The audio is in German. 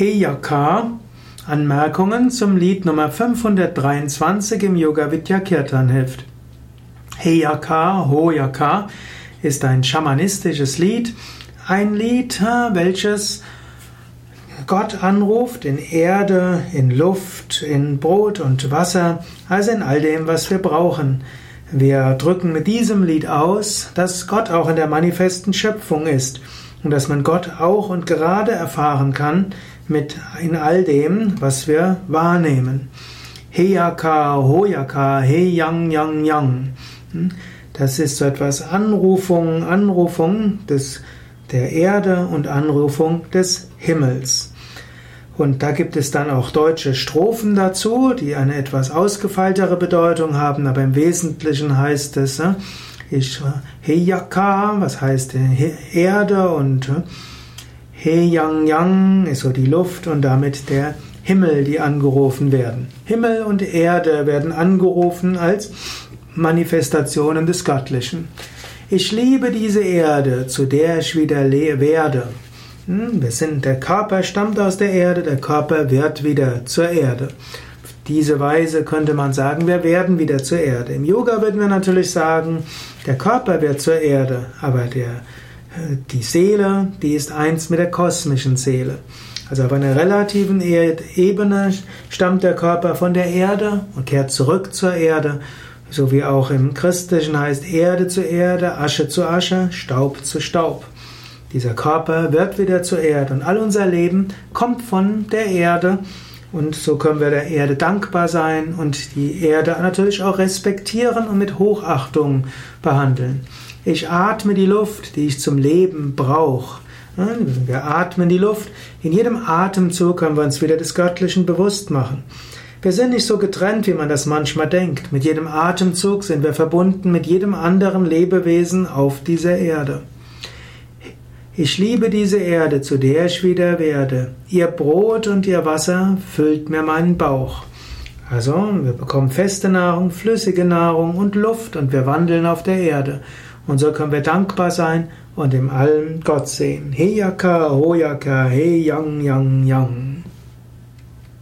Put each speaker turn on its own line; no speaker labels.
Heyaka Anmerkungen zum Lied Nummer 523 im Yoga Vidya Kirtan Heft. Heyaka, Hoyaka ist ein schamanistisches Lied, ein Lied, welches Gott anruft in Erde, in Luft, in Brot und Wasser, also in all dem, was wir brauchen. Wir drücken mit diesem Lied aus, dass Gott auch in der manifesten Schöpfung ist und dass man Gott auch und gerade erfahren kann mit in all dem, was wir wahrnehmen. Heyaka, Hoyaka, He Yang Yang Yang. Hm? Das ist so etwas Anrufung, Anrufung des, der Erde und Anrufung des Himmels. Und da gibt es dann auch deutsche Strophen dazu, die eine etwas ausgefeiltere Bedeutung haben, aber im Wesentlichen heißt es, äh, ich, Heyaka, was heißt Erde und äh, He Yang Yang ist so die Luft und damit der Himmel, die angerufen werden. Himmel und Erde werden angerufen als Manifestationen des Göttlichen. Ich liebe diese Erde, zu der ich wieder werde. Hm, wir sind, der Körper stammt aus der Erde, der Körper wird wieder zur Erde. Auf diese Weise könnte man sagen, wir werden wieder zur Erde. Im Yoga würden wir natürlich sagen, der Körper wird zur Erde, aber der die Seele, die ist eins mit der kosmischen Seele. Also auf einer relativen Ebene stammt der Körper von der Erde und kehrt zurück zur Erde, so wie auch im Christlichen heißt Erde zu Erde, Asche zu Asche, Staub zu Staub. Dieser Körper wird wieder zur Erde und all unser Leben kommt von der Erde und so können wir der Erde dankbar sein und die Erde natürlich auch respektieren und mit Hochachtung behandeln. Ich atme die Luft, die ich zum Leben brauche. Wir atmen die Luft. In jedem Atemzug können wir uns wieder des Göttlichen bewusst machen. Wir sind nicht so getrennt, wie man das manchmal denkt. Mit jedem Atemzug sind wir verbunden mit jedem anderen Lebewesen auf dieser Erde. Ich liebe diese Erde, zu der ich wieder werde. Ihr Brot und ihr Wasser füllt mir meinen Bauch. Also, wir bekommen feste Nahrung, flüssige Nahrung und Luft und wir wandeln auf der Erde. Und so können wir dankbar sein und im Allem Gott sehen. Heyaka, Hoyaka, Hey Yang Yang Yang.